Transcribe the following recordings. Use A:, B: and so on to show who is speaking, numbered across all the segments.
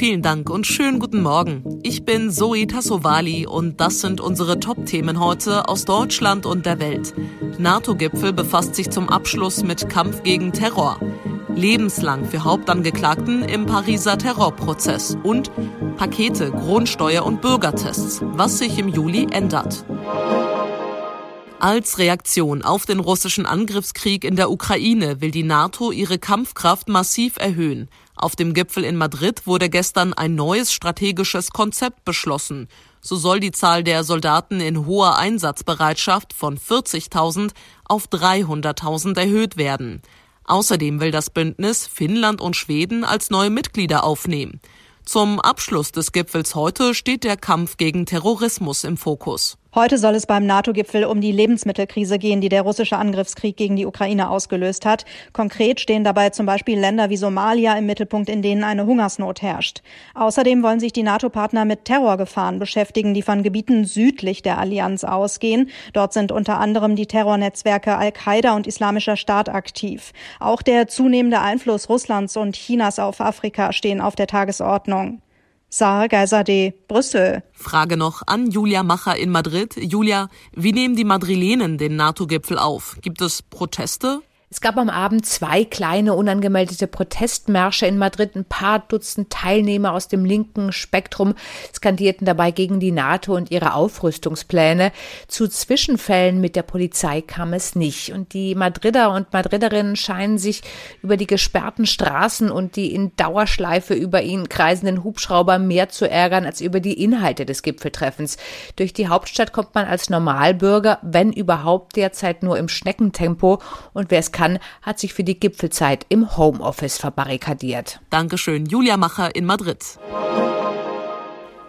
A: Vielen Dank und schönen guten Morgen. Ich bin Zoe Tassovali und das sind unsere Top-Themen heute aus Deutschland und der Welt. NATO-Gipfel befasst sich zum Abschluss mit Kampf gegen Terror. Lebenslang für Hauptangeklagten im Pariser Terrorprozess und Pakete, Grundsteuer und Bürgertests, was sich im Juli ändert. Als Reaktion auf den russischen Angriffskrieg in der Ukraine will die NATO ihre Kampfkraft massiv erhöhen. Auf dem Gipfel in Madrid wurde gestern ein neues strategisches Konzept beschlossen. So soll die Zahl der Soldaten in hoher Einsatzbereitschaft von 40.000 auf 300.000 erhöht werden. Außerdem will das Bündnis Finnland und Schweden als neue Mitglieder aufnehmen. Zum Abschluss des Gipfels heute steht der Kampf gegen Terrorismus im Fokus.
B: Heute soll es beim NATO-Gipfel um die Lebensmittelkrise gehen, die der russische Angriffskrieg gegen die Ukraine ausgelöst hat. Konkret stehen dabei zum Beispiel Länder wie Somalia im Mittelpunkt, in denen eine Hungersnot herrscht. Außerdem wollen sich die NATO-Partner mit Terrorgefahren beschäftigen, die von Gebieten südlich der Allianz ausgehen. Dort sind unter anderem die Terrornetzwerke Al-Qaida und Islamischer Staat aktiv. Auch der zunehmende Einfluss Russlands und Chinas auf Afrika stehen auf der Tagesordnung. Sarah Geiserde, Brüssel.
A: Frage noch an Julia Macher in Madrid. Julia, wie nehmen die Madrilenen den NATO-Gipfel auf? Gibt es Proteste?
C: Es gab am Abend zwei kleine unangemeldete Protestmärsche in Madrid. Ein paar Dutzend Teilnehmer aus dem linken Spektrum skandierten dabei gegen die NATO und ihre Aufrüstungspläne. Zu Zwischenfällen mit der Polizei kam es nicht. Und die Madrider und Madriderinnen scheinen sich über die gesperrten Straßen und die in Dauerschleife über ihn kreisenden Hubschrauber mehr zu ärgern als über die Inhalte des Gipfeltreffens. Durch die Hauptstadt kommt man als Normalbürger, wenn überhaupt derzeit nur im Schneckentempo. Und wer es kann, hat sich für die Gipfelzeit im Homeoffice verbarrikadiert.
A: Dankeschön, Julia Macher in Madrid.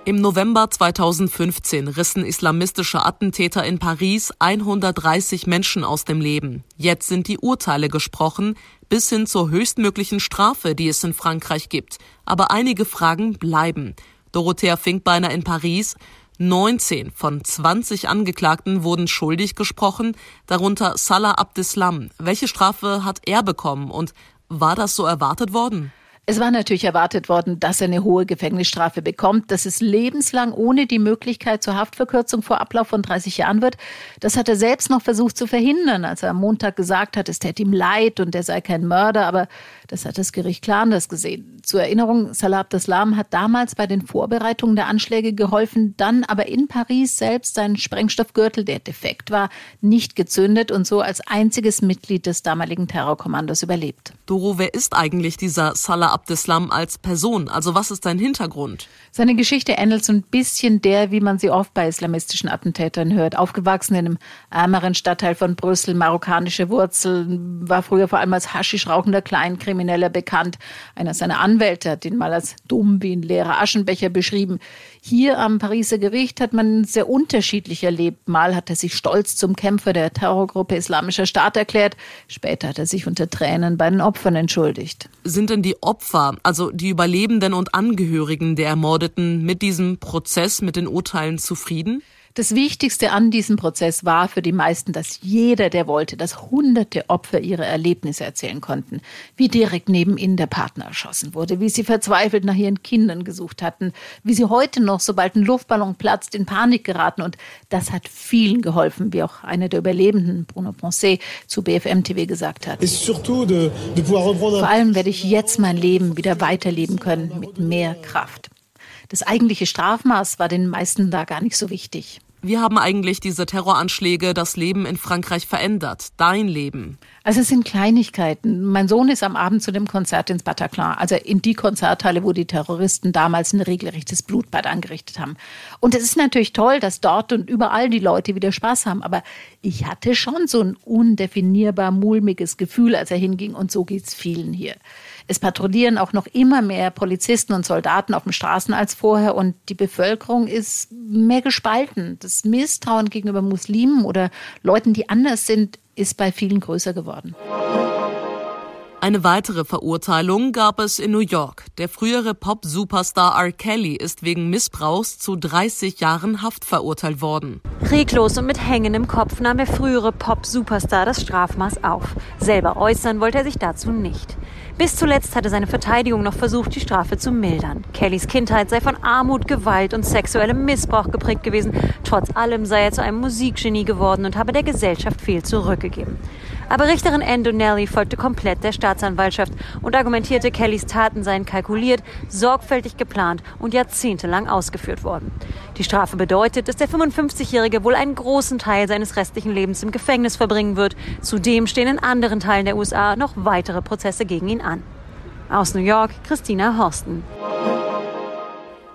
A: Im November 2015 rissen islamistische Attentäter in Paris 130 Menschen aus dem Leben. Jetzt sind die Urteile gesprochen, bis hin zur höchstmöglichen Strafe, die es in Frankreich gibt. Aber einige Fragen bleiben. Dorothea Finkbeiner in Paris. 19 von 20 Angeklagten wurden schuldig gesprochen, darunter Salah Abdeslam. Welche Strafe hat er bekommen und war das so erwartet worden?
D: Es war natürlich erwartet worden, dass er eine hohe Gefängnisstrafe bekommt, dass es lebenslang ohne die Möglichkeit zur Haftverkürzung vor Ablauf von 30 Jahren wird. Das hat er selbst noch versucht zu verhindern, als er am Montag gesagt hat, es täte ihm leid und er sei kein Mörder, aber das hat das Gericht klar anders gesehen. Zur Erinnerung, Salah Abdeslam hat damals bei den Vorbereitungen der Anschläge geholfen, dann aber in Paris selbst seinen Sprengstoffgürtel, der defekt war, nicht gezündet und so als einziges Mitglied des damaligen Terrorkommandos überlebt.
A: Doro, wer ist eigentlich dieser Salah Abdeslam als Person? Also was ist sein Hintergrund?
D: Seine Geschichte ähnelt so ein bisschen der, wie man sie oft bei islamistischen Attentätern hört. Aufgewachsen in einem ärmeren Stadtteil von Brüssel, marokkanische Wurzeln, war früher vor allem als Haschischrauchender Kleinkrimineller bekannt. Einer seiner Anwälte hat ihn mal als dumm wie ein leerer Aschenbecher beschrieben. Hier am Pariser Gericht hat man sehr unterschiedlich erlebt. Mal hat er sich stolz zum Kämpfer der Terrorgruppe Islamischer Staat erklärt. Später hat er sich unter Tränen bei den Opfern entschuldigt.
A: Sind denn die Opfer, also die Überlebenden und Angehörigen der Ermordeten, mit diesem Prozess, mit den Urteilen zufrieden?
D: Das Wichtigste an diesem Prozess war für die meisten, dass jeder, der wollte, dass hunderte Opfer ihre Erlebnisse erzählen konnten. Wie direkt neben ihnen der Partner erschossen wurde, wie sie verzweifelt nach ihren Kindern gesucht hatten, wie sie heute noch, sobald ein Luftballon platzt, in Panik geraten. Und das hat vielen geholfen, wie auch einer der Überlebenden, Bruno Ponce, zu BFM TV gesagt hat. Vor allem werde ich jetzt mein Leben wieder weiterleben können mit mehr Kraft. Das eigentliche Strafmaß war den meisten da gar nicht so wichtig.
A: Wie haben eigentlich diese Terroranschläge das Leben in Frankreich verändert? Dein Leben?
D: Also es sind Kleinigkeiten. Mein Sohn ist am Abend zu dem Konzert ins Bataclan, also in die Konzerthalle, wo die Terroristen damals ein regelrechtes Blutbad angerichtet haben. Und es ist natürlich toll, dass dort und überall die Leute wieder Spaß haben. Aber ich hatte schon so ein undefinierbar mulmiges Gefühl, als er hinging. Und so geht's vielen hier. Es patrouillieren auch noch immer mehr Polizisten und Soldaten auf den Straßen als vorher und die Bevölkerung ist mehr gespalten. Das Misstrauen gegenüber Muslimen oder Leuten, die anders sind, ist bei vielen größer geworden.
A: Eine weitere Verurteilung gab es in New York. Der frühere Pop-Superstar R. Kelly ist wegen Missbrauchs zu 30 Jahren Haft verurteilt worden.
E: Reglos und mit hängendem Kopf nahm der frühere Pop-Superstar das Strafmaß auf. Selber äußern wollte er sich dazu nicht. Bis zuletzt hatte seine Verteidigung noch versucht, die Strafe zu mildern. Kellys Kindheit sei von Armut, Gewalt und sexuellem Missbrauch geprägt gewesen. Trotz allem sei er zu einem Musikgenie geworden und habe der Gesellschaft viel zurückgegeben. Aber Richterin Ann folgte komplett der Staatsanwaltschaft und argumentierte, Kellys Taten seien kalkuliert, sorgfältig geplant und jahrzehntelang ausgeführt worden. Die Strafe bedeutet, dass der 55-Jährige wohl einen großen Teil seines restlichen Lebens im Gefängnis verbringen wird. Zudem stehen in anderen Teilen der USA noch weitere Prozesse gegen ihn an. Aus New York, Christina Horsten.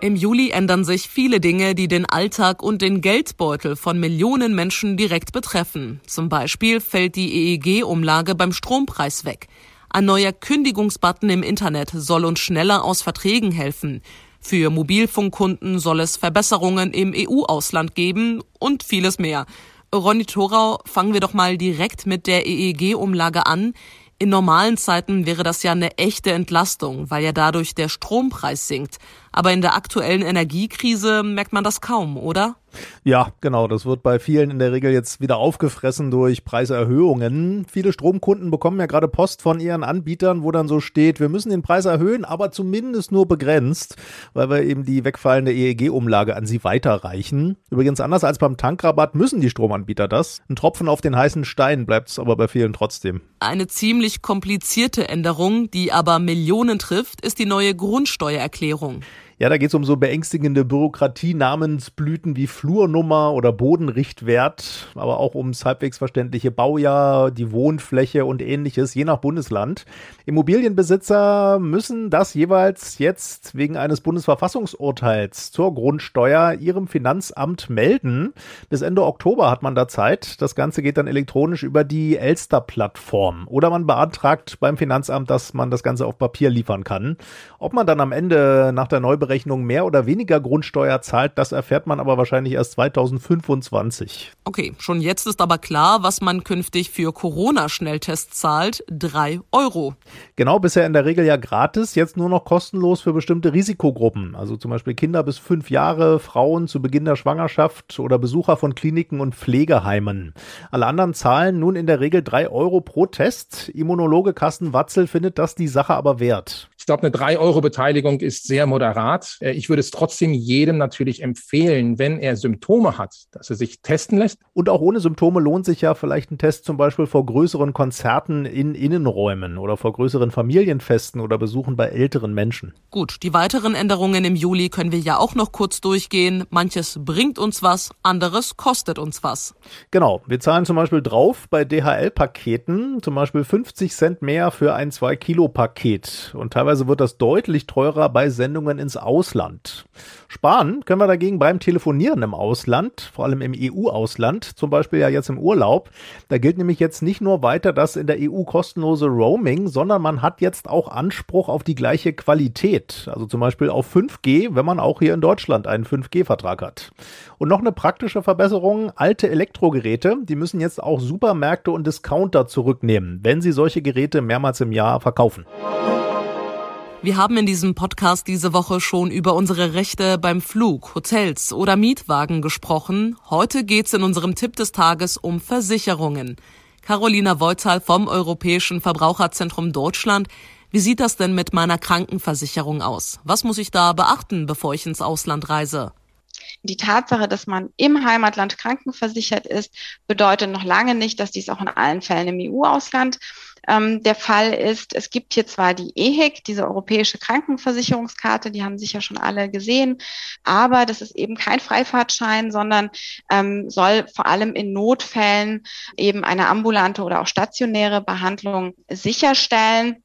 A: Im Juli ändern sich viele Dinge, die den Alltag und den Geldbeutel von Millionen Menschen direkt betreffen. Zum Beispiel fällt die EEG-Umlage beim Strompreis weg. Ein neuer Kündigungsbutton im Internet soll uns schneller aus Verträgen helfen. Für Mobilfunkkunden soll es Verbesserungen im EU-Ausland geben und vieles mehr. Ronny Thorau, fangen wir doch mal direkt mit der EEG-Umlage an. In normalen Zeiten wäre das ja eine echte Entlastung, weil ja dadurch der Strompreis sinkt. Aber in der aktuellen Energiekrise merkt man das kaum, oder?
F: Ja, genau. Das wird bei vielen in der Regel jetzt wieder aufgefressen durch Preiserhöhungen. Viele Stromkunden bekommen ja gerade Post von ihren Anbietern, wo dann so steht, wir müssen den Preis erhöhen, aber zumindest nur begrenzt, weil wir eben die wegfallende EEG-Umlage an sie weiterreichen. Übrigens anders als beim Tankrabatt müssen die Stromanbieter das. Ein Tropfen auf den heißen Stein bleibt es aber bei vielen trotzdem.
A: Eine ziemlich komplizierte Änderung, die aber Millionen trifft, ist die neue Grundsteuererklärung.
F: Ja, da geht es um so beängstigende Bürokratie-Namensblüten wie Flurnummer oder Bodenrichtwert, aber auch ums halbwegs verständliche Baujahr, die Wohnfläche und ähnliches, je nach Bundesland. Immobilienbesitzer müssen das jeweils jetzt wegen eines Bundesverfassungsurteils zur Grundsteuer ihrem Finanzamt melden. Bis Ende Oktober hat man da Zeit. Das Ganze geht dann elektronisch über die Elster-Plattform. Oder man beantragt beim Finanzamt, dass man das Ganze auf Papier liefern kann. Ob man dann am Ende nach der Neuberechnung Steuerberechnung mehr oder weniger Grundsteuer zahlt, das erfährt man aber wahrscheinlich erst 2025.
A: Okay, schon jetzt ist aber klar, was man künftig für Corona-Schnelltests zahlt. Drei Euro.
F: Genau, bisher in der Regel ja gratis, jetzt nur noch kostenlos für bestimmte Risikogruppen. Also zum Beispiel Kinder bis fünf Jahre, Frauen zu Beginn der Schwangerschaft oder Besucher von Kliniken und Pflegeheimen. Alle anderen zahlen nun in der Regel drei Euro pro Test. Immunologe Carsten Watzel findet das die Sache aber wert.
G: Ich glaube, eine 3-Euro-Beteiligung ist sehr moderat. Äh, ich würde es trotzdem jedem natürlich empfehlen, wenn er Symptome hat, dass er sich testen lässt.
F: Und auch ohne Symptome lohnt sich ja vielleicht ein Test zum Beispiel vor größeren Konzerten in Innenräumen oder vor größeren Familienfesten oder Besuchen bei älteren Menschen.
A: Gut, die weiteren Änderungen im Juli können wir ja auch noch kurz durchgehen. Manches bringt uns was, anderes kostet uns was.
F: Genau, wir zahlen zum Beispiel drauf bei DHL-Paketen, zum Beispiel 50 Cent mehr für ein 2-Kilo-Paket und teilweise Teilweise wird das deutlich teurer bei Sendungen ins Ausland. Sparen können wir dagegen beim Telefonieren im Ausland, vor allem im EU-Ausland, zum Beispiel ja jetzt im Urlaub. Da gilt nämlich jetzt nicht nur weiter das in der EU kostenlose Roaming, sondern man hat jetzt auch Anspruch auf die gleiche Qualität. Also zum Beispiel auf 5G, wenn man auch hier in Deutschland einen 5G-Vertrag hat. Und noch eine praktische Verbesserung, alte Elektrogeräte, die müssen jetzt auch Supermärkte und Discounter zurücknehmen, wenn sie solche Geräte mehrmals im Jahr verkaufen.
A: Wir haben in diesem Podcast diese Woche schon über unsere Rechte beim Flug, Hotels oder Mietwagen gesprochen. Heute geht's in unserem Tipp des Tages um Versicherungen. Carolina Voital vom Europäischen Verbraucherzentrum Deutschland. Wie sieht das denn mit meiner Krankenversicherung aus? Was muss ich da beachten, bevor ich ins Ausland reise?
H: Die Tatsache, dass man im Heimatland krankenversichert ist, bedeutet noch lange nicht, dass dies auch in allen Fällen im EU-Ausland ähm, der Fall ist, es gibt hier zwar die EHIC, diese europäische Krankenversicherungskarte, die haben sicher schon alle gesehen, aber das ist eben kein Freifahrtschein, sondern ähm, soll vor allem in Notfällen eben eine ambulante oder auch stationäre Behandlung sicherstellen.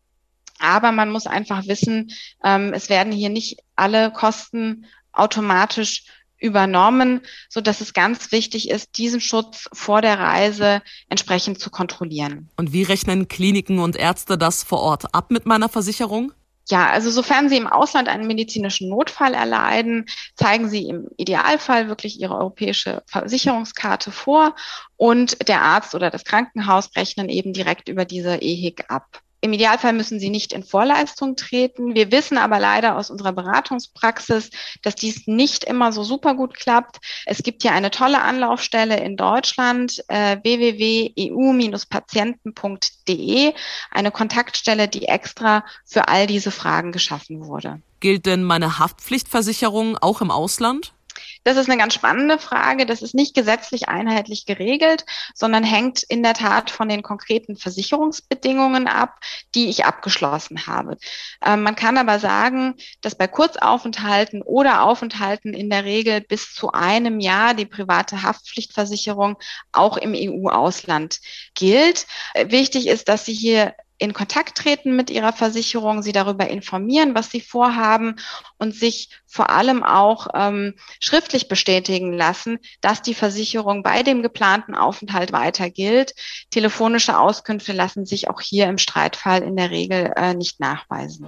H: Aber man muss einfach wissen, ähm, es werden hier nicht alle Kosten automatisch übernommen, so dass es ganz wichtig ist, diesen Schutz vor der Reise entsprechend zu kontrollieren.
A: Und wie rechnen Kliniken und Ärzte das vor Ort ab mit meiner Versicherung?
H: Ja, also sofern Sie im Ausland einen medizinischen Notfall erleiden, zeigen Sie im Idealfall wirklich Ihre europäische Versicherungskarte vor und der Arzt oder das Krankenhaus rechnen eben direkt über diese EHIC ab. Im Idealfall müssen sie nicht in Vorleistung treten. Wir wissen aber leider aus unserer Beratungspraxis, dass dies nicht immer so super gut klappt. Es gibt hier eine tolle Anlaufstelle in Deutschland, äh, www.eu-patienten.de, eine Kontaktstelle, die extra für all diese Fragen geschaffen wurde.
A: Gilt denn meine Haftpflichtversicherung auch im Ausland?
H: Das ist eine ganz spannende Frage. Das ist nicht gesetzlich einheitlich geregelt, sondern hängt in der Tat von den konkreten Versicherungsbedingungen ab, die ich abgeschlossen habe. Ähm, man kann aber sagen, dass bei Kurzaufenthalten oder Aufenthalten in der Regel bis zu einem Jahr die private Haftpflichtversicherung auch im EU-Ausland gilt. Wichtig ist, dass Sie hier in Kontakt treten mit ihrer Versicherung, sie darüber informieren, was sie vorhaben und sich vor allem auch ähm, schriftlich bestätigen lassen, dass die Versicherung bei dem geplanten Aufenthalt weiter gilt. Telefonische Auskünfte lassen sich auch hier im Streitfall in der Regel äh, nicht nachweisen.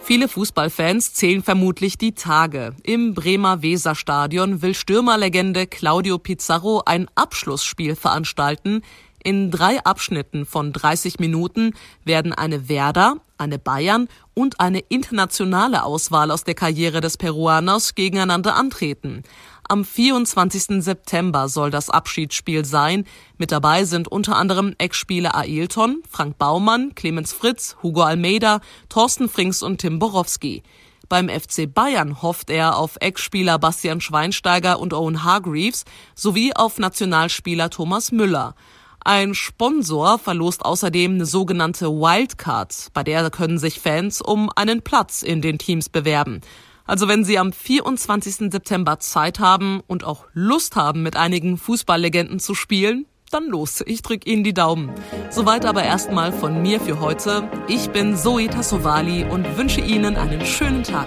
A: Viele Fußballfans zählen vermutlich die Tage. Im Bremer Weserstadion will Stürmerlegende Claudio Pizarro ein Abschlussspiel veranstalten, in drei Abschnitten von 30 Minuten werden eine Werder, eine Bayern und eine internationale Auswahl aus der Karriere des Peruaners gegeneinander antreten. Am 24. September soll das Abschiedsspiel sein. Mit dabei sind unter anderem Ex-Spieler Ailton, Frank Baumann, Clemens Fritz, Hugo Almeida, Thorsten Frings und Tim Borowski. Beim FC Bayern hofft er auf Ex-Spieler Bastian Schweinsteiger und Owen Hargreaves sowie auf Nationalspieler Thomas Müller. Ein Sponsor verlost außerdem eine sogenannte Wildcard, bei der können sich Fans um einen Platz in den Teams bewerben. Also wenn Sie am 24. September Zeit haben und auch Lust haben, mit einigen Fußballlegenden zu spielen, dann los. Ich drücke Ihnen die Daumen. Soweit aber erstmal von mir für heute. Ich bin Zoe Tassovali und wünsche Ihnen einen schönen Tag.